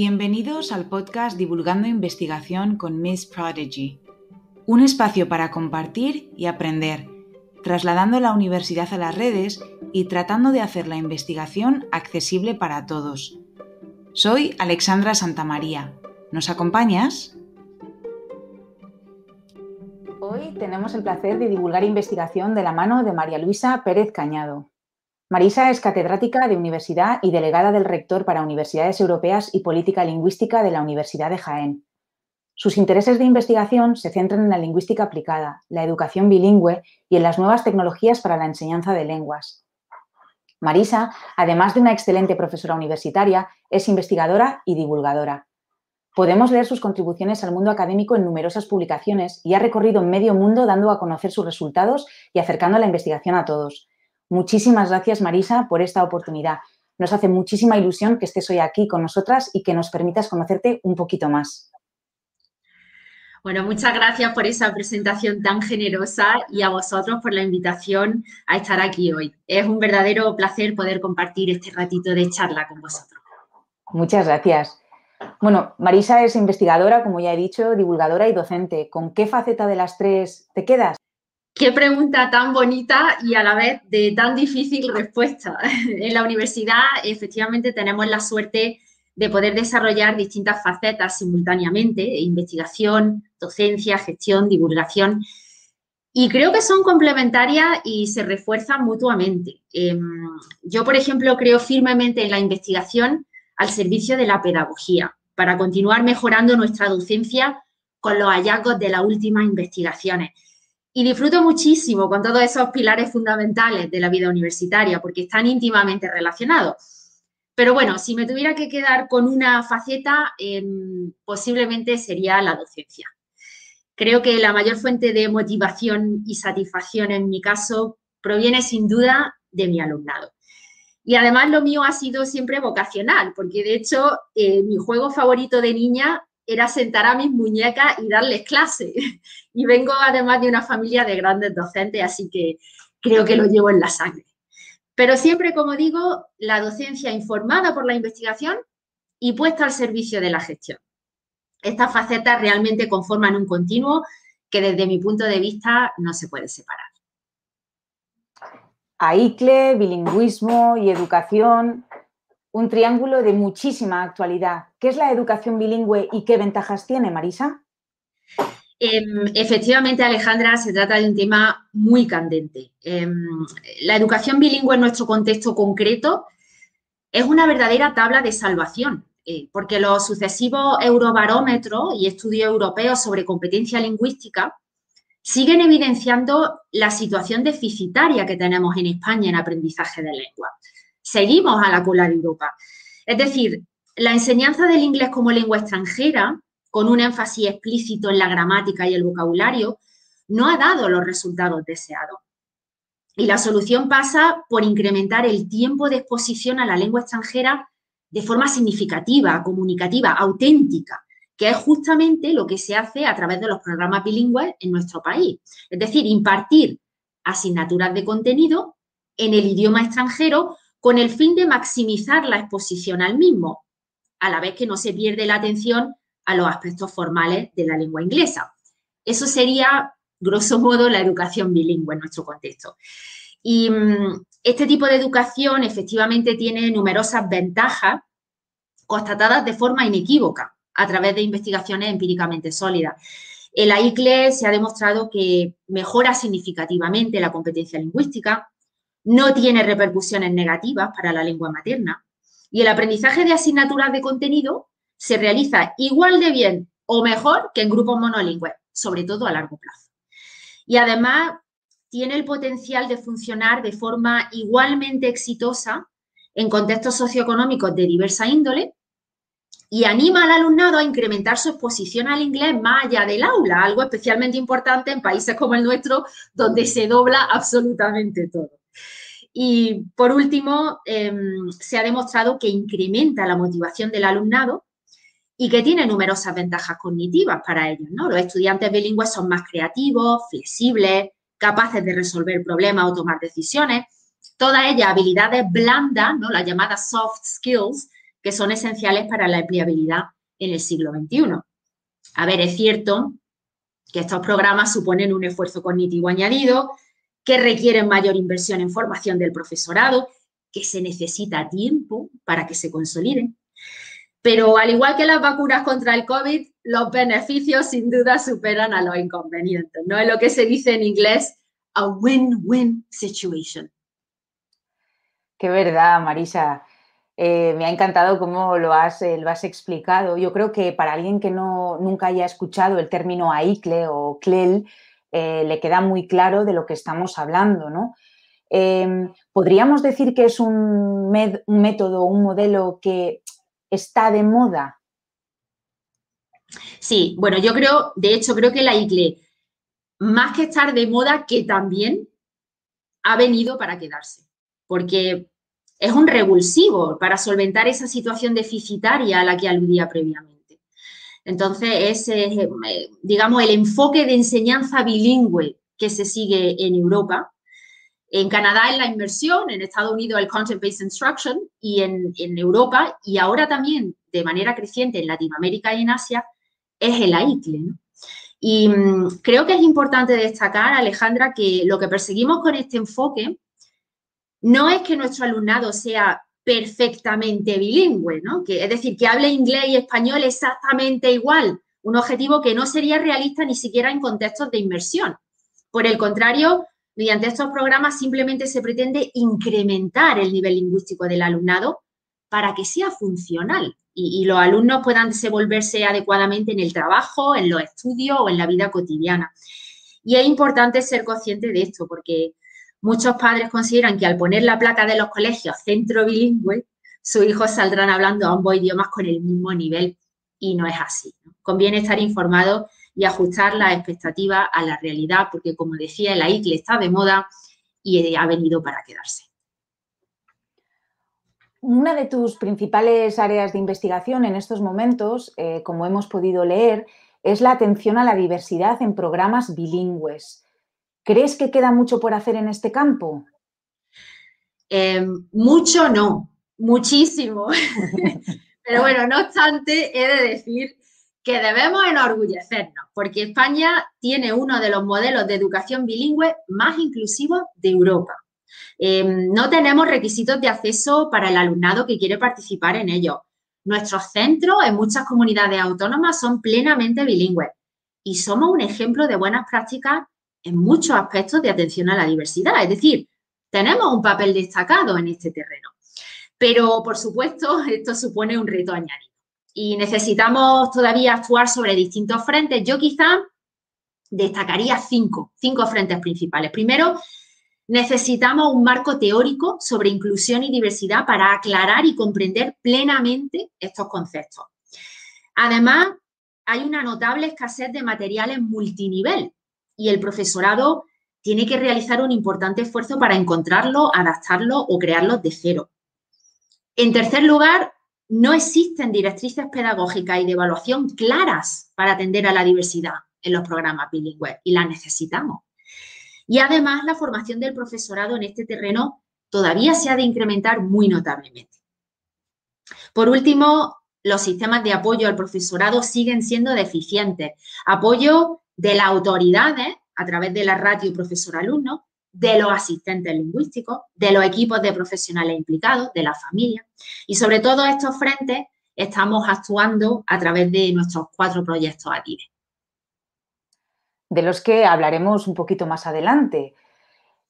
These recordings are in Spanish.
Bienvenidos al podcast Divulgando Investigación con Miss Prodigy, un espacio para compartir y aprender, trasladando la universidad a las redes y tratando de hacer la investigación accesible para todos. Soy Alexandra Santamaría. ¿Nos acompañas? Hoy tenemos el placer de divulgar investigación de la mano de María Luisa Pérez Cañado. Marisa es catedrática de universidad y delegada del rector para Universidades Europeas y Política Lingüística de la Universidad de Jaén. Sus intereses de investigación se centran en la lingüística aplicada, la educación bilingüe y en las nuevas tecnologías para la enseñanza de lenguas. Marisa, además de una excelente profesora universitaria, es investigadora y divulgadora. Podemos leer sus contribuciones al mundo académico en numerosas publicaciones y ha recorrido medio mundo dando a conocer sus resultados y acercando la investigación a todos. Muchísimas gracias, Marisa, por esta oportunidad. Nos hace muchísima ilusión que estés hoy aquí con nosotras y que nos permitas conocerte un poquito más. Bueno, muchas gracias por esa presentación tan generosa y a vosotros por la invitación a estar aquí hoy. Es un verdadero placer poder compartir este ratito de charla con vosotros. Muchas gracias. Bueno, Marisa es investigadora, como ya he dicho, divulgadora y docente. ¿Con qué faceta de las tres te quedas? Qué pregunta tan bonita y a la vez de tan difícil respuesta. En la universidad efectivamente tenemos la suerte de poder desarrollar distintas facetas simultáneamente, investigación, docencia, gestión, divulgación, y creo que son complementarias y se refuerzan mutuamente. Em, yo, por ejemplo, creo firmemente en la investigación al servicio de la pedagogía, para continuar mejorando nuestra docencia con los hallazgos de las últimas investigaciones y disfruto muchísimo con todos esos pilares fundamentales de la vida universitaria porque están íntimamente relacionados. Pero bueno, si me tuviera que quedar con una faceta, em, posiblemente sería la docencia. Creo que la mayor fuente de motivación y satisfacción en mi caso proviene sin duda de mi alumnado. Y además lo mío ha sido siempre vocacional, porque de hecho eh, mi juego favorito de niña era sentar a mis muñecas y darles clase. Y vengo además de una familia de grandes docentes, así que creo que lo llevo en la sangre. Pero siempre, como digo, la docencia informada por la investigación y puesta al servicio de la gestión. Estas facetas realmente conforman un continuo que desde mi punto de vista no se puede separar. AICLE, bilingüismo y educación un triángulo de muchísima actualidad. ¿Qué es la educación bilingüe y qué ventajas tiene, Marisa? Em, efectivamente, Alejandra, se trata de un tema muy candente. Em, la educación bilingüe en nuestro contexto concreto es una verdadera tabla de salvación, eh, porque los sucesivos eurobarómetros y estudios europeos sobre competencia lingüística siguen evidenciando la situación deficitaria que tenemos en España en aprendizaje de lengua seguimos a la cola de Europa. Es decir, la enseñanza del inglés como lengua extranjera, con un énfasis explícito en la gramática y el vocabulario, no ha dado los resultados deseados. Y la solución pasa por incrementar el tiempo de exposición a la lengua extranjera de forma significativa, comunicativa, auténtica, que es justamente lo que se hace a través de los programas bilingües en nuestro país. Es decir, impartir asignaturas de contenido en el idioma extranjero con el fin de maximizar la exposición al mismo, a la vez que no se pierde la atención a los aspectos formales de la lengua inglesa. Eso sería, grosso modo, la educación bilingüe en nuestro contexto. Y mm, este tipo de educación efectivamente tiene numerosas ventajas constatadas de forma inequívoca a través de investigaciones empíricamente sólidas. El AICLE se ha demostrado que mejora significativamente la competencia lingüística, no tiene repercusiones negativas para la lengua materna y el aprendizaje de asignaturas de contenido se realiza igual de bien o mejor que en grupos monolingües, sobre todo a largo plazo. Y además tiene el potencial de funcionar de forma igualmente exitosa en contextos socioeconómicos de diversa índole y anima al alumnado a incrementar su exposición al inglés más allá del aula, algo especialmente importante en países como el nuestro, donde se dobla absolutamente todo. Y por último, em, se ha demostrado que incrementa la motivación del alumnado y que tiene numerosas ventajas cognitivas para ellos. ¿no? Los estudiantes bilingües son más creativos, flexibles, capaces de resolver problemas o tomar decisiones. Todas ellas habilidades blandas, ¿no? las llamadas soft skills, que son esenciales para la empleabilidad en el siglo XXI. A ver, es cierto que estos programas suponen un esfuerzo cognitivo añadido, que requieren mayor inversión en formación del profesorado, que se necesita tiempo para que se consoliden. Pero al igual que las vacunas contra el COVID, los beneficios sin duda superan a los inconvenientes. No es lo que se dice en inglés a win-win situation. Qué verdad, Marisa. Eh, me ha encantado cómo lo has, eh, lo has, explicado. Yo creo que para alguien que no, nunca haya escuchado el término AICLE o CLEL, eh, le queda muy claro de lo que estamos hablando, ¿no? Em, ¿Podríamos decir que es un, un método, un modelo que está de moda? Sí, bueno, yo creo, de hecho, creo que la ICLE, más que estar de moda, que también ha venido para quedarse, porque es un revulsivo para solventar esa situación deficitaria a la que aludía previamente. Entonces, es, eh, digamos, el enfoque de enseñanza bilingüe que se sigue en Europa. En Canadá es la inversión, en Estados Unidos el Content-Based Instruction y en, Europa y ahora también de manera creciente en Latinoamérica y en Asia es el AICLE. Y mm, creo que es importante destacar, Alejandra, que lo que perseguimos con este enfoque no es que nuestro alumnado sea perfectamente bilingüe, ¿no? Que, es decir, que hable inglés y español exactamente igual, un objetivo que no sería realista ni siquiera en contextos de inmersión. Por el contrario, mediante estos programas simplemente se pretende incrementar el nivel lingüístico del alumnado para que sea funcional y, y los alumnos puedan desenvolverse adecuadamente en el trabajo, en los estudios o en la vida cotidiana. Y es importante ser consciente de esto porque Muchos padres consideran que al poner la placa de los colegios centro bilingüe, sus hijos saldrán hablando ambos idiomas con el mismo nivel y no es así. Conviene estar informado y ajustar las expectativas a la realidad, porque como decía, la ICLE está de moda y ha venido para quedarse. Una de tus principales áreas de investigación en estos momentos, eh, como hemos podido leer, es la atención a la diversidad en programas bilingües. ¿Crees que queda mucho por hacer en este campo? Em, mucho no, muchísimo. Pero bueno, no obstante, he de decir que debemos enorgullecernos, porque España tiene uno de los modelos de educación bilingüe más inclusivos de Europa. Em, no tenemos requisitos de acceso para el alumnado que quiere participar en ellos. Nuestros centros en muchas comunidades autónomas son plenamente bilingües y somos un ejemplo de buenas prácticas en muchos aspectos de atención a la diversidad. Es decir, tenemos un papel destacado en este terreno. Pero, por supuesto, esto supone un reto añadido y necesitamos todavía actuar sobre distintos frentes. Yo quizá destacaría cinco, cinco frentes principales. Primero, necesitamos un marco teórico sobre inclusión y diversidad para aclarar y comprender plenamente estos conceptos. Además, hay una notable escasez de materiales multinivel y el profesorado tiene que realizar un importante esfuerzo para encontrarlo, adaptarlo o crearlo de cero. En tercer lugar, no existen directrices pedagógicas y de evaluación claras para atender a la diversidad en los programas bilingües y las necesitamos. Y además, la formación del profesorado en este terreno todavía se ha de incrementar muy notablemente. Por último, los sistemas de apoyo al profesorado siguen siendo deficientes. Apoyo de las autoridades a través de la ratio profesor-alumno, de los asistentes lingüísticos, de los equipos de profesionales implicados, de la familia. Y sobre todo estos frentes estamos actuando a través de nuestros cuatro proyectos ATIVE. De los que hablaremos un poquito más adelante.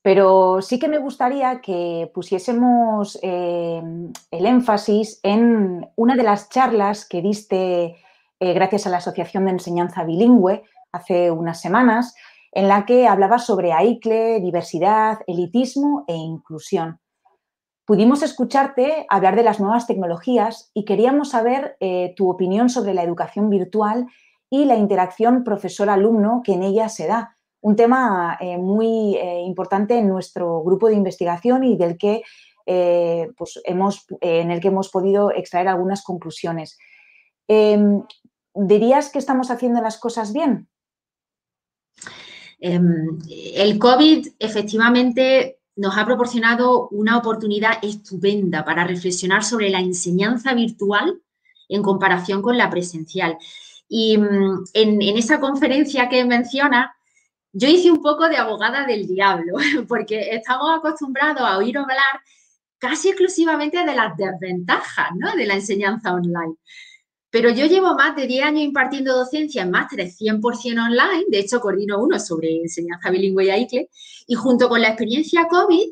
Pero sí que me gustaría que pusiésemos eh, el énfasis en una de las charlas que diste eh, gracias a la Asociación de Enseñanza Bilingüe, hace unas semanas, en la que hablaba sobre AICLE, diversidad, elitismo e inclusión. Pudimos escucharte hablar de las nuevas tecnologías y queríamos saber eh, tu opinión sobre la educación virtual y la interacción profesor-alumno que en ella se da. Un tema eh, muy eh, importante en nuestro grupo de investigación y del que, pues hemos, en el que hemos podido extraer algunas conclusiones. Em, ¿Dirías que estamos haciendo las cosas bien? Em, el COVID efectivamente nos ha proporcionado una oportunidad estupenda para reflexionar sobre la enseñanza virtual en comparación con la presencial. Y mm, en, esa conferencia que menciona, yo hice un poco de abogada del diablo, porque estamos acostumbrados a oír hablar casi exclusivamente de las desventajas de la enseñanza online. Pero yo llevo más de 10 años impartiendo docencia en másteres 100% online, de hecho coordino uno sobre enseñanza bilingüe y AICLE, y junto con la experiencia COVID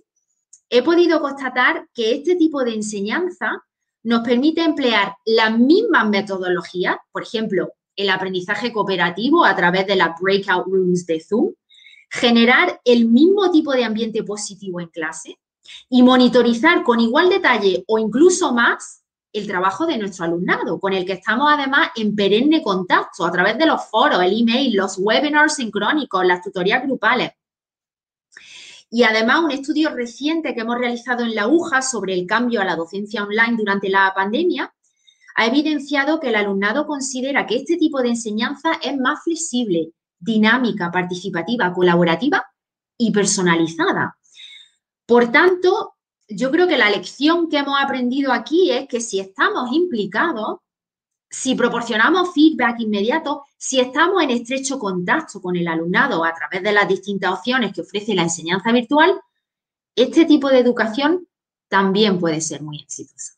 he podido constatar que este tipo de enseñanza nos permite emplear las mismas metodologías, por ejemplo, el aprendizaje cooperativo a través de las breakout rooms de Zoom, generar el mismo tipo de ambiente positivo en clase y monitorizar con igual detalle o incluso más el trabajo de nuestro alumnado, con el que estamos además en perenne contacto a través de los foros, el email, los webinars sincrónicos, las tutorías grupales. Y además un estudio reciente que hemos realizado en la UJA sobre el cambio a la docencia online durante la pandemia ha evidenciado que el alumnado considera que este tipo de enseñanza es más flexible, dinámica, participativa, colaborativa y personalizada. Por tanto, yo creo que la lección que hemos aprendido aquí es que si estamos implicados, si proporcionamos feedback inmediato, si estamos en estrecho contacto con el alumnado a través de las distintas opciones que ofrece la enseñanza virtual, este tipo de educación también puede ser muy exitosa.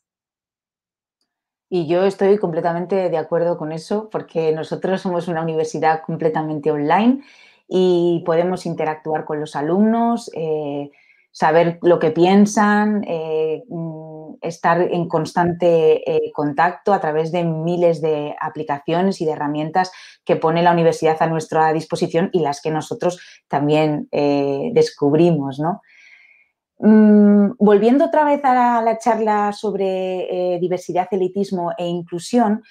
Y yo estoy completamente de acuerdo con eso porque nosotros somos una universidad completamente online y podemos interactuar con los alumnos, eh, saber lo que piensan, eh, mm, estar en constante eh, contacto a través de miles de aplicaciones y de herramientas que pone la universidad a nuestra disposición y las que nosotros también descubrimos, ¿no? Mm, volviendo otra vez a la, charla sobre eh, diversidad, elitismo e inclusión,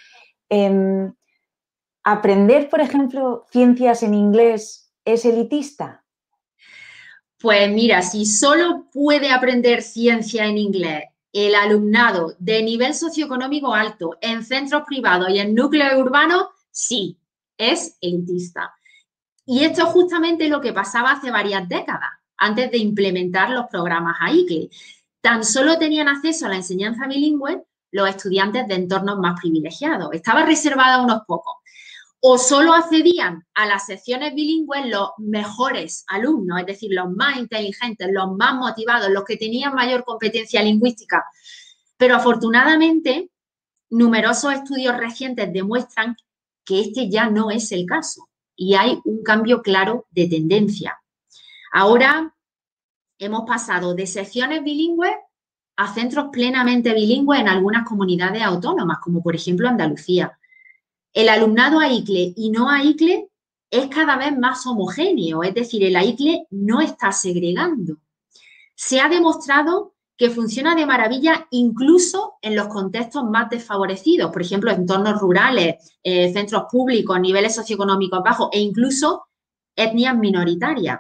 em, ¿aprender, por ejemplo, ciencias en inglés es elitista? Pues mira, si solo puede aprender ciencia en inglés el alumnado de nivel socioeconómico alto en centros privados y en núcleos urbanos, sí, es elitista. Y esto es justamente lo que pasaba hace varias décadas antes de implementar los programas AICLE. Tan solo tenían acceso a la enseñanza bilingüe los estudiantes de entornos más privilegiados. Estaba reservada a unos pocos. O solo accedían a las secciones bilingües los mejores alumnos, es decir, los más inteligentes, los más motivados, los que tenían mayor competencia lingüística. Pero afortunadamente, numerosos estudios recientes demuestran que este ya no es el caso y hay un cambio claro de tendencia. Ahora hemos pasado de secciones bilingües a centros plenamente bilingües en algunas comunidades autónomas, como por ejemplo Andalucía. El alumnado AICLE y no AICLE es cada vez más homogéneo, es decir, el AICLE no está segregando. Se ha demostrado que funciona de maravilla incluso en los contextos más desfavorecidos, por ejemplo, entornos rurales, eh, centros públicos, niveles socioeconómicos bajos e incluso etnias minoritarias.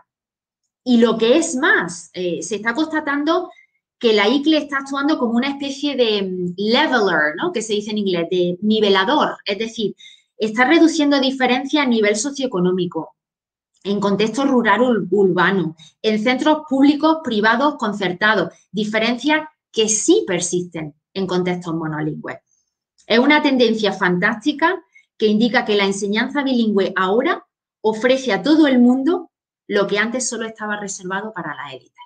Y lo que es más, eh, se está constatando que la ICLE está actuando como una especie de mm, leveler, ¿no? que se dice en inglés, de nivelador, es decir, está reduciendo diferencias a nivel socioeconómico, en contexto rural urbano, en centros públicos, privados, concertados, diferencias que sí persisten en contextos monolingües. Es una tendencia fantástica que indica que la enseñanza bilingüe ahora ofrece a todo el mundo lo que antes solo estaba reservado para la élite.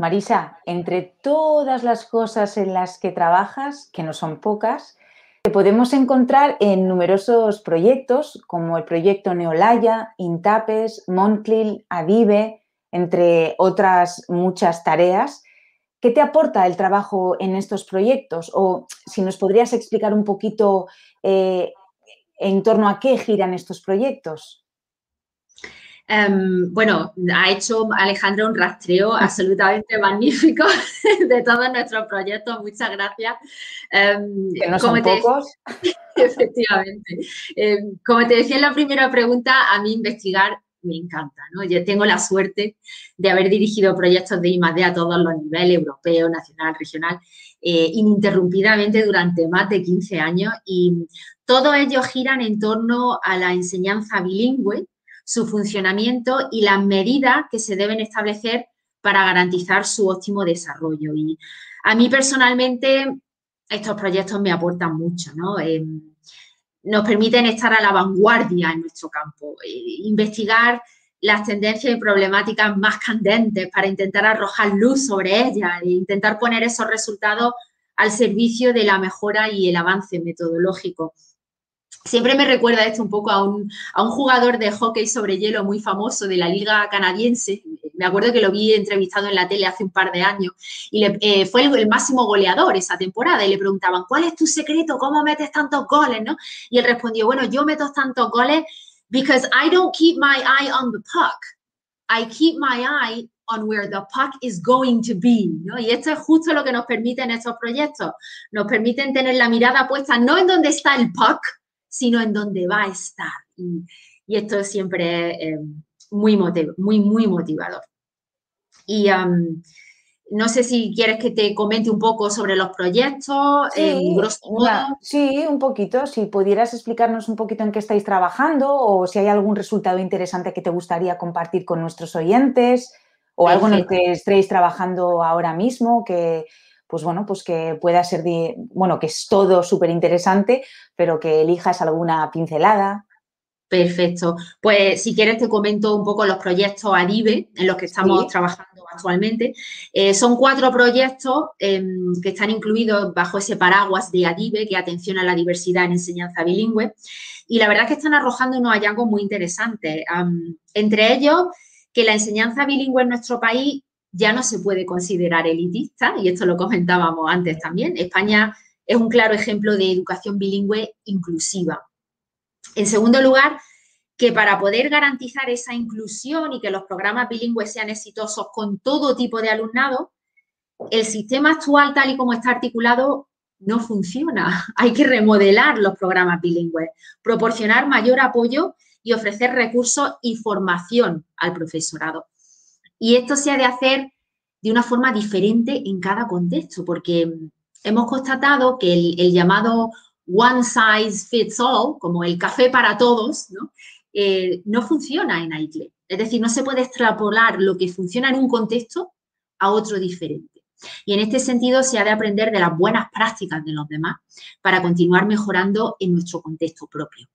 Marisa, entre todas las cosas en las que trabajas, que no son pocas, te podemos encontrar en numerosos proyectos como el proyecto Neolaya, Intapes, Monclil, Adive, entre otras muchas tareas. ¿Qué te aporta el trabajo en estos proyectos? O si nos podrías explicar un poquito eh, en torno a qué giran estos proyectos. Em, bueno, ha hecho Alejandro un rastreo absolutamente magnífico de todos nuestros proyectos. Muchas gracias. Em, que no son pocos. Efectivamente. Em, como te decía en la primera pregunta, a mí investigar me encanta. ¿no? Yo tengo la suerte de haber dirigido proyectos de I+.D. a todos los niveles, europeo, nacional, regional, eh, ininterrumpidamente durante más de 15 años y todos ellos giran en torno a la enseñanza bilingüe su funcionamiento y las medidas que se deben establecer para garantizar su óptimo desarrollo. Y a mí personalmente estos proyectos me aportan mucho, ¿no? Em, nos permiten estar a la vanguardia en nuestro campo, eh, investigar las tendencias y problemáticas más candentes para intentar arrojar luz sobre ellas e intentar poner esos resultados al servicio de la mejora y el avance metodológico. Siempre me recuerda esto un poco a un, a un jugador de hockey sobre hielo muy famoso de la liga canadiense, me acuerdo que lo vi entrevistado en la tele hace un par de años y eh, fue el, máximo goleador esa temporada y le preguntaban, ¿cuál es tu secreto? ¿Cómo metes tantos goles? ¿no? Y él respondió, bueno, yo meto tantos goles because I don't keep my eye on the puck. I keep my eye on where the puck is going to be. Y esto es justo lo que nos permiten estos proyectos. Nos permiten tener la mirada puesta no en dónde está el puck, sino en dónde va a estar. Y, esto es siempre eh, muy, muy, muy motivador. Y no sé si quieres que te comente un poco sobre los proyectos. Sí, un poquito. Si pudieras explicarnos un poquito en qué estáis trabajando o si hay algún resultado interesante que te gustaría compartir con nuestros oyentes o algo en el que estéis trabajando ahora mismo que, pues bueno, pues que pueda ser, bueno, que es todo súper interesante, pero que elijas alguna pincelada. Perfecto. Pues si quieres te comento un poco los proyectos ADIVE en los que estamos trabajando actualmente. Eh, son cuatro proyectos em, que están incluidos bajo ese paraguas de ADIVE, que atención a la diversidad en enseñanza bilingüe. Y la verdad es que están arrojando unos hallazgos muy interesantes. entre ellos, que la enseñanza bilingüe en nuestro país ya no se puede considerar elitista, y esto lo comentábamos antes también. España es un claro ejemplo de educación bilingüe inclusiva. En segundo lugar, que para poder garantizar esa inclusión y que los programas bilingües sean exitosos con todo tipo de alumnado, el sistema actual, tal y como está articulado, no funciona. Hay que remodelar los programas bilingües, proporcionar mayor apoyo y ofrecer recursos y formación al profesorado. Y esto se ha de hacer de una forma diferente en cada contexto, porque hemos constatado que el, el llamado one size fits all, como el café para todos, ¿no? Eh, no funciona en AICLE. Es decir, no se puede extrapolar lo que funciona en un contexto a otro diferente. Y en este sentido se ha de aprender de las buenas prácticas de los demás para continuar mejorando en nuestro contexto propio.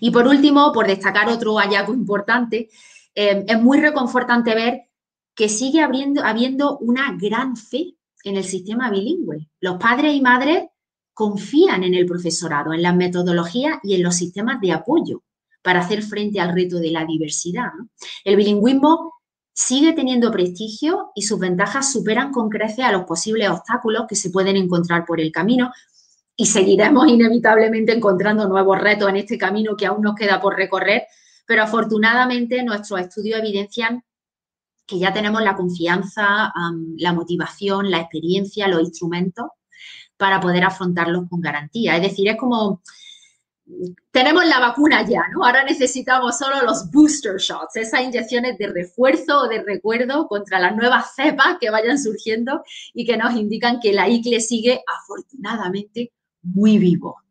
Y por último, por destacar otro hallazgo importante, eh, es muy reconfortante ver que sigue habiendo una gran fe en el sistema bilingüe. Los padres y madres confían en el profesorado, en las metodologías y en los sistemas de apoyo para hacer frente al reto de la diversidad. El bilingüismo sigue teniendo prestigio y sus ventajas superan con creces a los posibles obstáculos que se pueden encontrar por el camino y seguiremos inevitablemente encontrando nuevos retos en este camino que aún nos queda por recorrer, pero afortunadamente nuestros estudios evidencian que ya tenemos la confianza, la motivación, la experiencia, los instrumentos para poder afrontarlos con garantía. Es decir, es como tenemos la vacuna ya, ¿no? Ahora necesitamos solo los booster shots, esas inyecciones de refuerzo o de recuerdo contra las nuevas cepas que vayan surgiendo y que nos indican que la ICLE sigue afortunadamente muy vivo.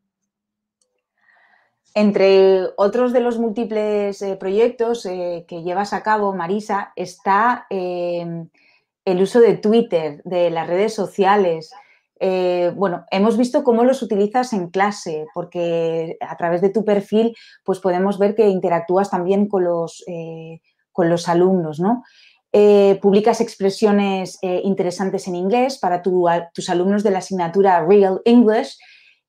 Entre otros de los múltiples eh, proyectos eh, que llevas a cabo, Marisa, está eh, el uso de Twitter, de las redes sociales. Eh, bueno, hemos visto cómo los utilizas en clase, porque a través de tu perfil, pues podemos ver que interactúas también con los, con los alumnos, ¿no? Publicas expresiones interesantes en inglés para tus alumnos de la asignatura Real English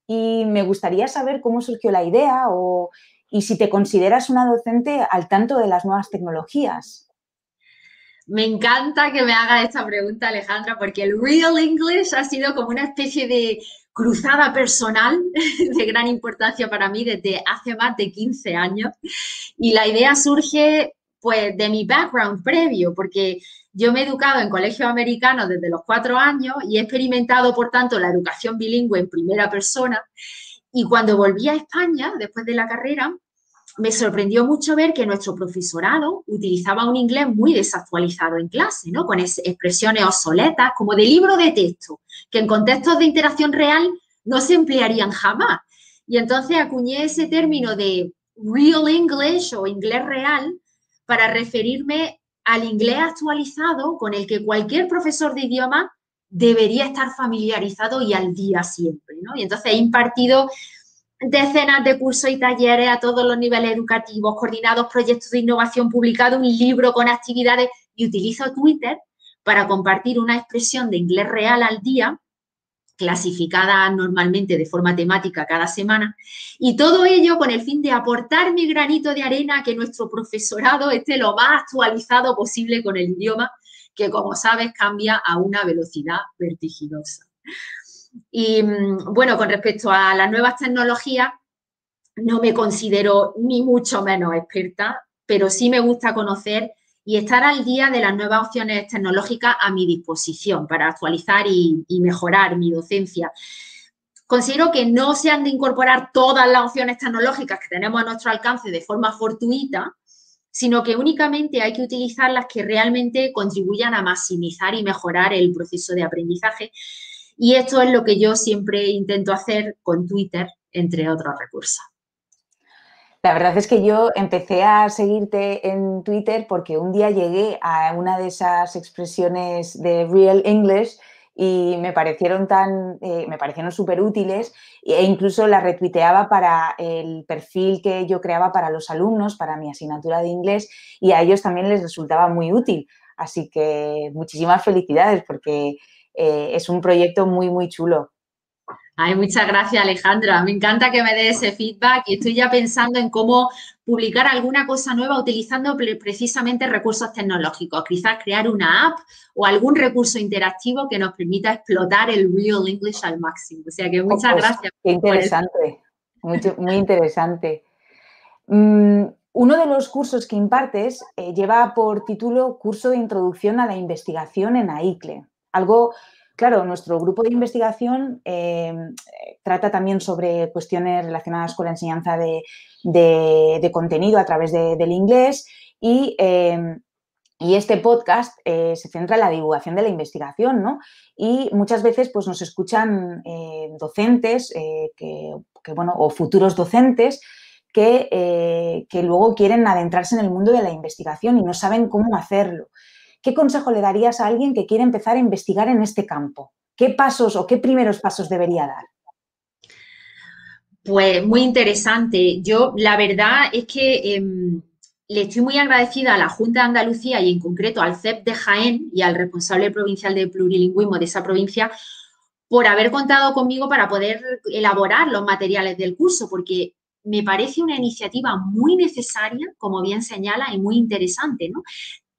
y me gustaría saber cómo surgió la idea o, y si te consideras una docente al tanto de las nuevas tecnologías. Me encanta que me haga esta pregunta, Alejandra, porque el Real English ha sido como una especie de cruzada personal de gran importancia para mí desde hace más de 15 años. Y la idea surge pues de mi background previo, porque yo me he educado en colegios americanos desde los cuatro años y he experimentado, por tanto, la educación bilingüe en primera persona. Y cuando volví a España, después de la carrera, me sorprendió mucho ver que nuestro profesorado utilizaba un inglés muy desactualizado en clase, ¿no? Con expresiones obsoletas, como de libro de texto, que en contextos de interacción real no se emplearían jamás. Y entonces acuñé ese término de Real English o inglés real para referirme al inglés actualizado con el que cualquier profesor de idioma debería estar familiarizado y al día siempre. Y entonces he impartido decenas de cursos y talleres a todos los niveles educativos, coordinados proyectos de innovación, publicado un libro con actividades y utilizo Twitter para compartir una expresión de inglés real al día clasificada normalmente de forma temática cada semana, y todo ello con el fin de aportar mi granito de arena a que nuestro profesorado esté lo más actualizado posible con el idioma, que como sabes cambia a una velocidad vertiginosa. Y mm, bueno, con respecto a las nuevas tecnologías, no me considero ni mucho menos experta, pero sí me gusta conocer y estar al día de las nuevas opciones tecnológicas a mi disposición para actualizar y, mejorar mi docencia. Considero que no se han de incorporar todas las opciones tecnológicas que tenemos a nuestro alcance de forma fortuita, sino que únicamente hay que utilizar las que realmente contribuyan a maximizar y mejorar el proceso de aprendizaje. Y esto es lo que yo siempre intento hacer con Twitter, entre otros recursos. La verdad es que yo empecé a seguirte en Twitter porque un día llegué a una de esas expresiones de Real English y me parecieron tan, eh, me parecieron súper útiles e incluso las retuiteaba para el perfil que yo creaba para los alumnos, para mi asignatura de inglés y a ellos también les resultaba muy útil. Así que muchísimas felicidades porque eh, es un proyecto muy, muy chulo. Ay, muchas gracias, Alejandra. Me encanta que me dé ese feedback y estoy ya pensando en cómo publicar alguna cosa nueva utilizando precisamente recursos tecnológicos. Quizás crear una app o algún recurso interactivo que nos permita explotar el Real English al máximo. O sea que muchas pues, gracias. Qué interesante, muy, interesante. Mm, uno de los cursos que impartes eh, lleva por título Curso de Introducción a la Investigación en AICLE, algo Claro, nuestro grupo de investigación em, trata también sobre cuestiones relacionadas con la enseñanza de, contenido a través del inglés em, y, este podcast eh, se centra en la divulgación de la investigación, ¿no? Y muchas veces pues, nos escuchan eh, docentes eh, que, bueno, o futuros docentes que, que luego quieren adentrarse en el mundo de la investigación y no saben cómo hacerlo. ¿Qué consejo le darías a alguien que quiere empezar a investigar en este campo? ¿Qué pasos o qué primeros pasos debería dar? Pues muy interesante. Yo la verdad es que em, le estoy muy agradecida a la Junta de Andalucía y en concreto al CEP de Jaén y al responsable provincial de plurilingüismo de esa provincia por haber contado conmigo para poder elaborar los materiales del curso, porque me parece una iniciativa muy necesaria, como bien señala, y muy interesante, ¿no?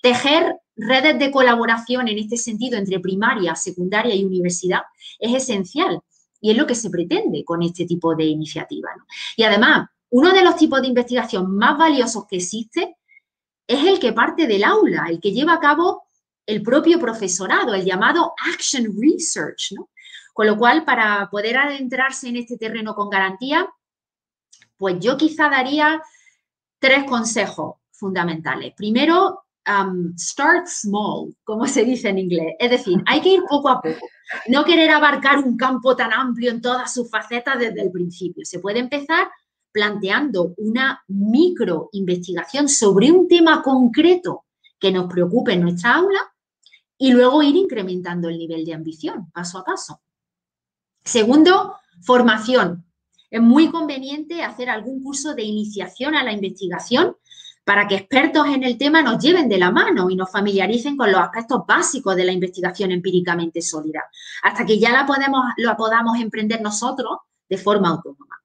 Tejer redes de colaboración en este sentido entre primaria, secundaria y universidad es esencial y es lo que se pretende con este tipo de iniciativa. Y además, uno de los tipos de investigación más valiosos que existe es el que parte del aula, el que lleva a cabo el propio profesorado, el llamado Action Research. Con lo cual, para poder adentrarse en este terreno con garantía, pues yo quizá daría tres consejos fundamentales. Primero, start small, como se dice en inglés. Es decir, hay que ir poco a poco. No querer abarcar un campo tan amplio en todas sus facetas desde el principio. Se puede empezar planteando una micro investigación sobre un tema concreto que nos preocupe en nuestra aula y luego ir incrementando el nivel de ambición paso a paso. Segundo, formación. Es muy conveniente hacer algún curso de iniciación a la investigación para que expertos en el tema nos lleven de la mano y nos familiaricen con los aspectos básicos de la investigación empíricamente sólida, hasta que ya la, podemos, podamos emprender nosotros de forma autónoma.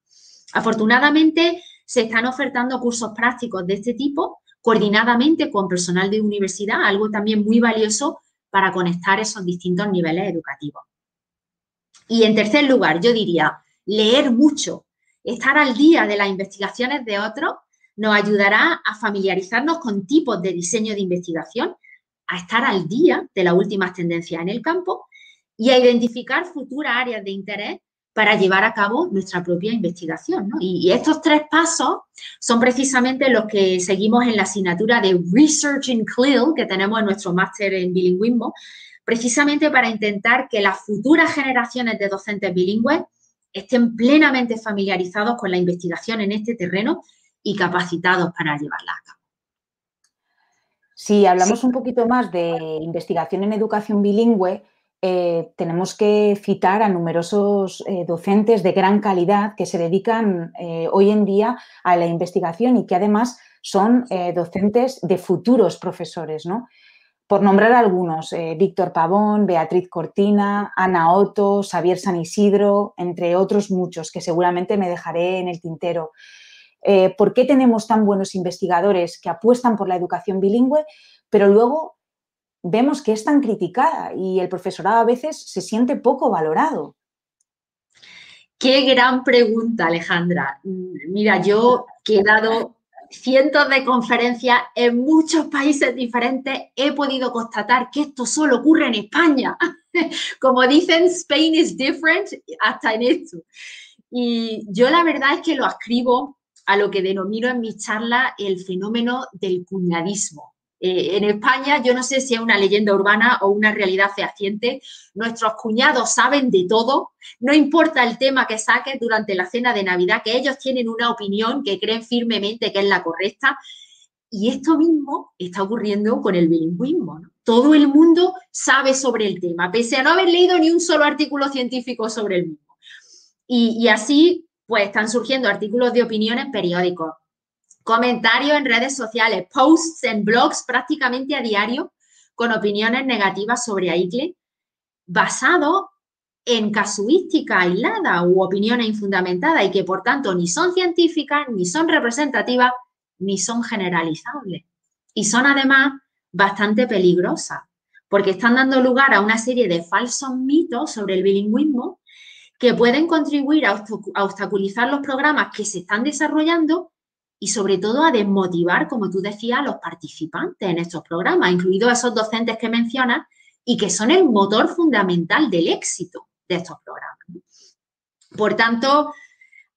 Afortunadamente, se están ofertando cursos prácticos de este tipo coordinadamente con personal de universidad, algo también muy valioso para conectar esos distintos niveles educativos. Y en tercer lugar, yo diría, leer mucho, estar al día de las investigaciones de otros nos ayudará a familiarizarnos con tipos de diseño de investigación, a estar al día de las últimas tendencias en el campo y a identificar futuras áreas de interés para llevar a cabo nuestra propia investigación. Y, estos tres pasos son precisamente los que seguimos en la asignatura de Research in CLIL que tenemos en nuestro máster en bilingüismo, precisamente para intentar que las futuras generaciones de docentes bilingües estén plenamente familiarizados con la investigación en este terreno y capacitados para llevarla a cabo. Si hablamos un poquito más de investigación en educación bilingüe, eh, tenemos que citar a numerosos eh, docentes de gran calidad que se dedican eh, hoy en día a la investigación y que además son docentes de futuros profesores, ¿no? Por nombrar algunos, Víctor Pavón, Beatriz Cortina, Ana Otto, Xavier San Isidro, entre otros muchos que seguramente me dejaré en el tintero. ¿Por qué tenemos tan buenos investigadores que apuestan por la educación bilingüe, pero luego vemos que es tan criticada y el profesorado a veces se siente poco valorado. Qué gran pregunta, Alejandra. Mira, yo he dado cientos de conferencias en muchos países diferentes, he podido constatar que esto solo ocurre en España. Como dicen, Spain is different hasta en esto. Y yo la verdad es que lo ascribo a lo que denomino en mi charla el fenómeno del cuñadismo. Eh, en España, yo no sé si es una leyenda urbana o una realidad fehaciente, nuestros cuñados saben de todo, no importa el tema que saques durante la cena de Navidad, que ellos tienen una opinión que creen firmemente que es la correcta. Y esto mismo está ocurriendo con el bilingüismo. Todo el mundo sabe sobre el tema, pese a no haber leído ni un solo artículo científico sobre el mismo. Y, y así, pues están surgiendo artículos de opinión en periódicos, comentarios en redes sociales, posts en blogs prácticamente a diario con opiniones negativas sobre AICLE, basado en casuística aislada u opiniones infundamentadas y que por tanto ni son científicas, ni son representativas, ni son generalizables. Y son además bastante peligrosas, porque están dando lugar a una serie de falsos mitos sobre el bilingüismo que pueden contribuir a obstaculizar los programas que se están desarrollando y sobre todo a desmotivar, como tú decías, a los participantes en estos programas, incluidos esos docentes que mencionas y que son el motor fundamental del éxito de estos programas. Por tanto,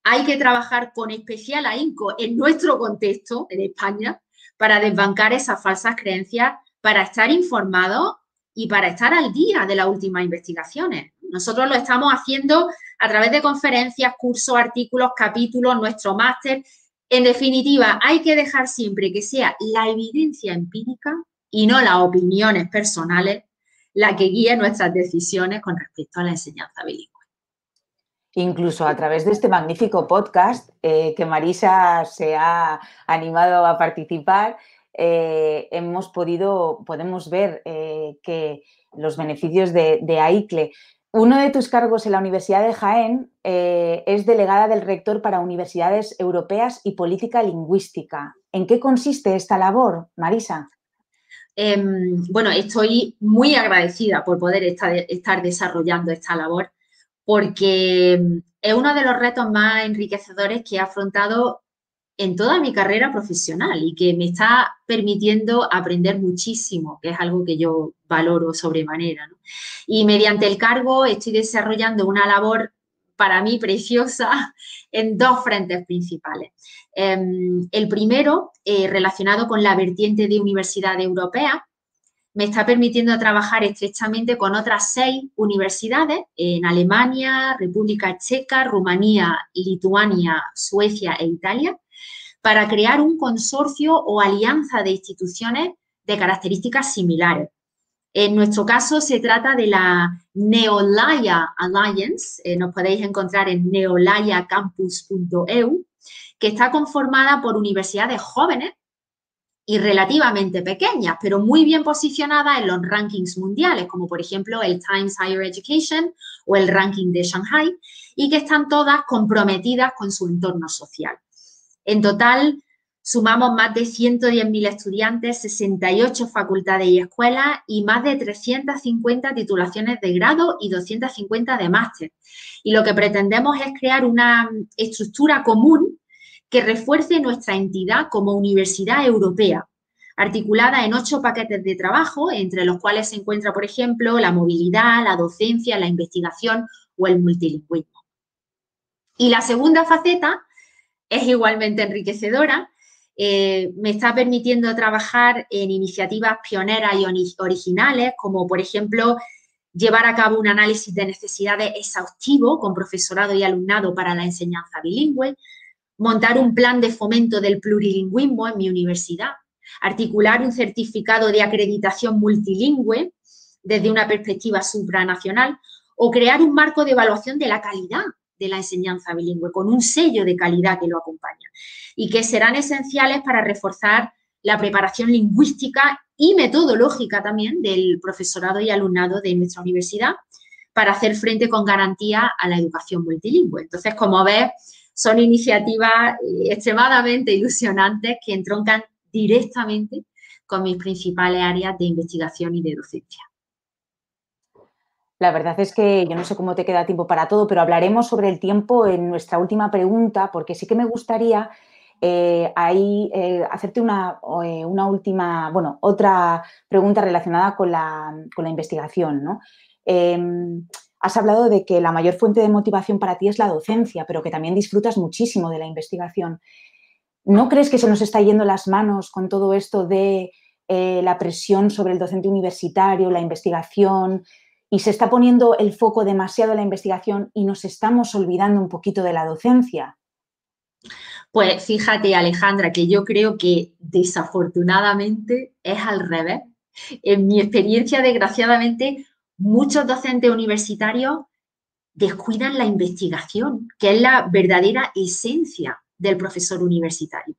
hay que trabajar con especial ahínco en nuestro contexto, en España, para desbancar esas falsas creencias, para estar informados y para estar al día de las últimas investigaciones. Nosotros lo estamos haciendo a través de conferencias, cursos, artículos, capítulos, nuestro máster en definitiva, hay que dejar siempre que sea la evidencia empírica y no las opiniones personales la que guíe nuestras decisiones con respecto a la enseñanza bilingüe. Incluso a través de este magnífico podcast eh, que Marisa se ha animado a participar, eh, hemos podido, podemos ver eh, que los beneficios de, de AICLE uno de tus cargos en la Universidad de Jaén eh, es delegada del rector para universidades europeas y política lingüística. ¿En qué consiste esta labor, Marisa? Em, bueno, estoy muy agradecida por poder estar, desarrollando esta labor porque es uno de los retos más enriquecedores que he afrontado en toda mi carrera profesional y que me está permitiendo aprender muchísimo, que es algo que yo valoro sobremanera. Y mediante el cargo estoy desarrollando una labor para mí preciosa en dos frentes principales. Em, el primero, eh, relacionado con la vertiente de universidad europea, me está permitiendo trabajar estrechamente con otras seis universidades en Alemania, República Checa, Rumanía, Lituania, Suecia e Italia, para crear un consorcio o alianza de instituciones de características similares. En nuestro caso se trata de la Neolaya Alliance, eh, nos podéis encontrar en neolayacampus.eu, que está conformada por universidades jóvenes y relativamente pequeñas, pero muy bien posicionadas en los rankings mundiales, como por ejemplo el Times Higher Education o el ranking de Shanghai, y que están todas comprometidas con su entorno social. En total, sumamos más de 110.000 estudiantes, 68 facultades y escuelas y más de 350 titulaciones de grado y 250 de máster. Y lo que pretendemos es crear una estructura común que refuerce nuestra entidad como universidad europea, articulada en ocho paquetes de trabajo, entre los cuales se encuentra, por ejemplo, la movilidad, la docencia, la investigación o el multilingüismo. Y la segunda faceta es igualmente enriquecedora. Eh, me está permitiendo trabajar en iniciativas pioneras y originales, como por ejemplo llevar a cabo un análisis de necesidades exhaustivo con profesorado y alumnado para la enseñanza bilingüe, montar un plan de fomento del plurilingüismo en mi universidad, articular un certificado de acreditación multilingüe desde una perspectiva supranacional o crear un marco de evaluación de la calidad de la enseñanza bilingüe con un sello de calidad que lo acompaña y que serán esenciales para reforzar la preparación lingüística y metodológica también del profesorado y alumnado de nuestra universidad para hacer frente con garantía a la educación multilingüe. Entonces, como ves, son iniciativas eh, extremadamente ilusionantes que entroncan directamente con mis principales áreas de investigación y de docencia. La verdad es que yo no sé cómo te queda tiempo para todo, pero hablaremos sobre el tiempo en nuestra última pregunta, porque sí que me gustaría eh, ahí eh, hacerte una, una, última, bueno, otra pregunta relacionada con la, con la investigación, ¿no? Em, has hablado de que la mayor fuente de motivación para ti es la docencia, pero que también disfrutas muchísimo de la investigación. ¿No crees que se nos está yendo las manos con todo esto de eh, la presión sobre el docente universitario, la investigación, y se está poniendo el foco demasiado en la investigación y nos estamos olvidando un poquito de la docencia? Pues fíjate, Alejandra, que yo creo que desafortunadamente es al revés. En mi experiencia, desgraciadamente, muchos docentes universitarios descuidan la investigación, que es la verdadera esencia del profesor universitario.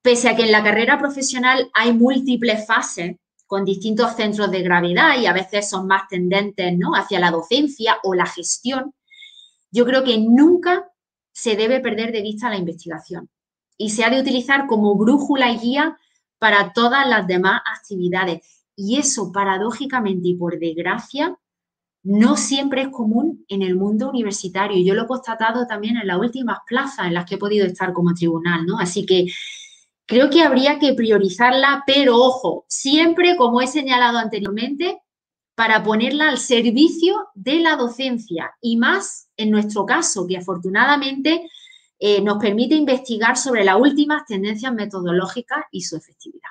Pese a que en la carrera profesional hay múltiples fases con distintos centros de gravedad y a veces son más tendentes ¿no? hacia la docencia o la gestión, yo creo que nunca se debe perder de vista la investigación y se ha de utilizar como brújula y guía para todas las demás actividades. Y eso, paradójicamente y por desgracia, no siempre es común en el mundo universitario. Yo lo he constatado también en las últimas plazas en las que he podido estar como tribunal, ¿no? Así que creo que habría que priorizarla, pero ojo, siempre, como he señalado anteriormente, para ponerla al servicio de la docencia y más en nuestro caso, que afortunadamente eh, nos permite investigar sobre las últimas tendencias metodológicas y su efectividad.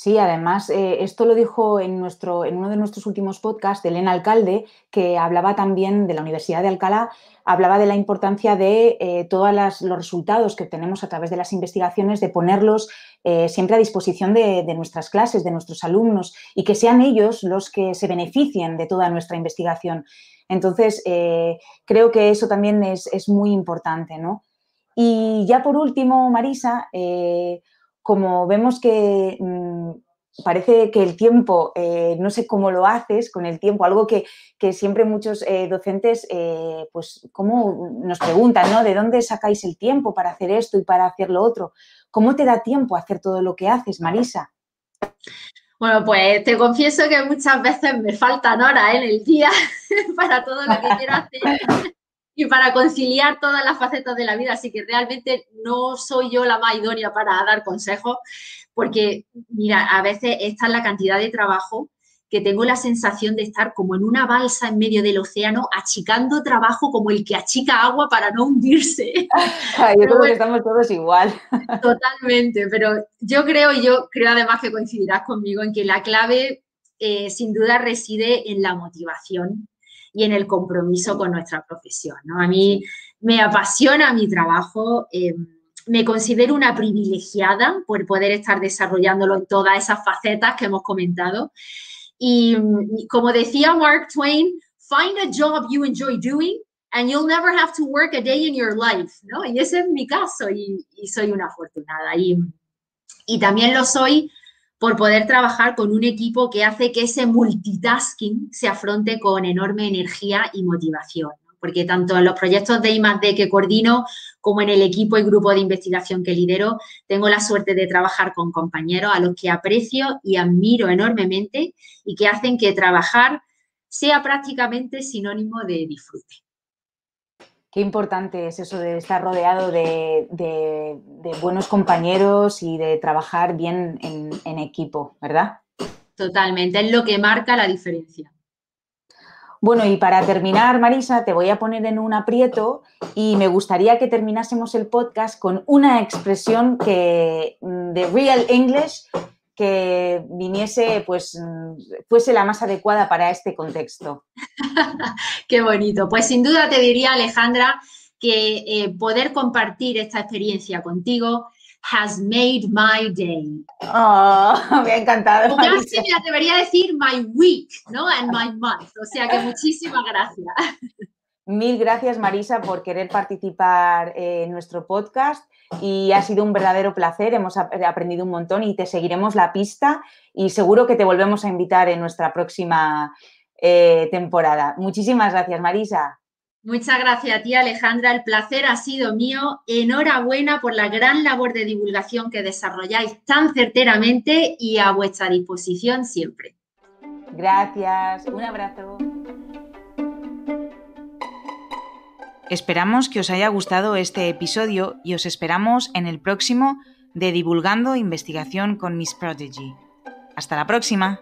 Sí, además, eh, esto lo dijo en, nuestro, en uno de nuestros últimos podcasts, Elena Alcalde, que hablaba también de la Universidad de Alcalá, hablaba de la importancia de eh, todos los resultados que obtenemos a través de las investigaciones, de ponerlos eh, siempre a disposición de, nuestras clases, de nuestros alumnos, y que sean ellos los que se beneficien de toda nuestra investigación. Entonces, creo que eso también es, es, muy importante, ¿no? Y ya por último, Marisa, como vemos que mm, parece que el tiempo, eh, no sé cómo lo haces con el tiempo, algo que, siempre muchos eh, docentes, eh, pues, ¿cómo nos preguntan, ¿no? ¿De dónde sacáis el tiempo para hacer esto y para hacer lo otro? ¿Cómo te da tiempo a hacer todo lo que haces, Marisa? Bueno, pues te confieso que muchas veces me faltan horas en el día para todo lo que quiero hacer y para conciliar todas las facetas de la vida. Así que realmente no soy yo la más idónea para dar consejos, porque, mira, a veces esta es la cantidad de trabajo que tengo la sensación de estar como en una balsa en medio del océano, achicando trabajo como el que achica agua para no hundirse. yo creo que estamos todos igual. Totalmente, pero yo creo, y yo creo además que coincidirás conmigo en que la clave eh, sin duda reside en la motivación y en el compromiso con nuestra profesión. ¿no? A mí me apasiona mi trabajo, eh, me considero una privilegiada por poder estar desarrollándolo en todas esas facetas que hemos comentado. Y como decía Mark Twain, find a job you enjoy doing and you'll never have to work a day in your life, ¿no? Y ese es mi caso y, soy una afortunada. Y, y también lo soy por poder trabajar con un equipo que hace que ese multitasking se afronte con enorme energía y motivación. Porque tanto en los proyectos de I+.D. que coordino como en el equipo y grupo de investigación que lidero, tengo la suerte de trabajar con compañeros a los que aprecio y admiro enormemente y que hacen que trabajar sea prácticamente sinónimo de disfrute. Qué importante es eso de estar rodeado de, buenos compañeros y de trabajar bien en, equipo, ¿verdad? Totalmente, es lo que marca la diferencia. Bueno, y para terminar, Marisa, te voy a poner en un aprieto y me gustaría que terminásemos el podcast con una expresión que de Real English que viniese, pues, fuese la más adecuada para este contexto. Qué bonito. Pues sin duda te diría, Alejandra, que eh, poder compartir esta experiencia contigo has made my day. Oh, me ha encantado. Casi me decir my week, ¿no? And my month. O sea que muchísimas gracias. Mil gracias, Marisa, por querer participar en nuestro podcast y ha sido un verdadero placer. Hemos aprendido un montón y te seguiremos la pista y seguro que te volvemos a invitar en nuestra próxima eh, temporada. Muchísimas gracias, Marisa. Muchas gracias a ti, Alejandra. El placer ha sido mío. Enhorabuena por la gran labor de divulgación que desarrolláis tan certeramente y a vuestra disposición siempre. Gracias. Un abrazo. Esperamos que os haya gustado este episodio y os esperamos en el próximo de Divulgando Investigación con Miss Prodigy. Hasta la próxima.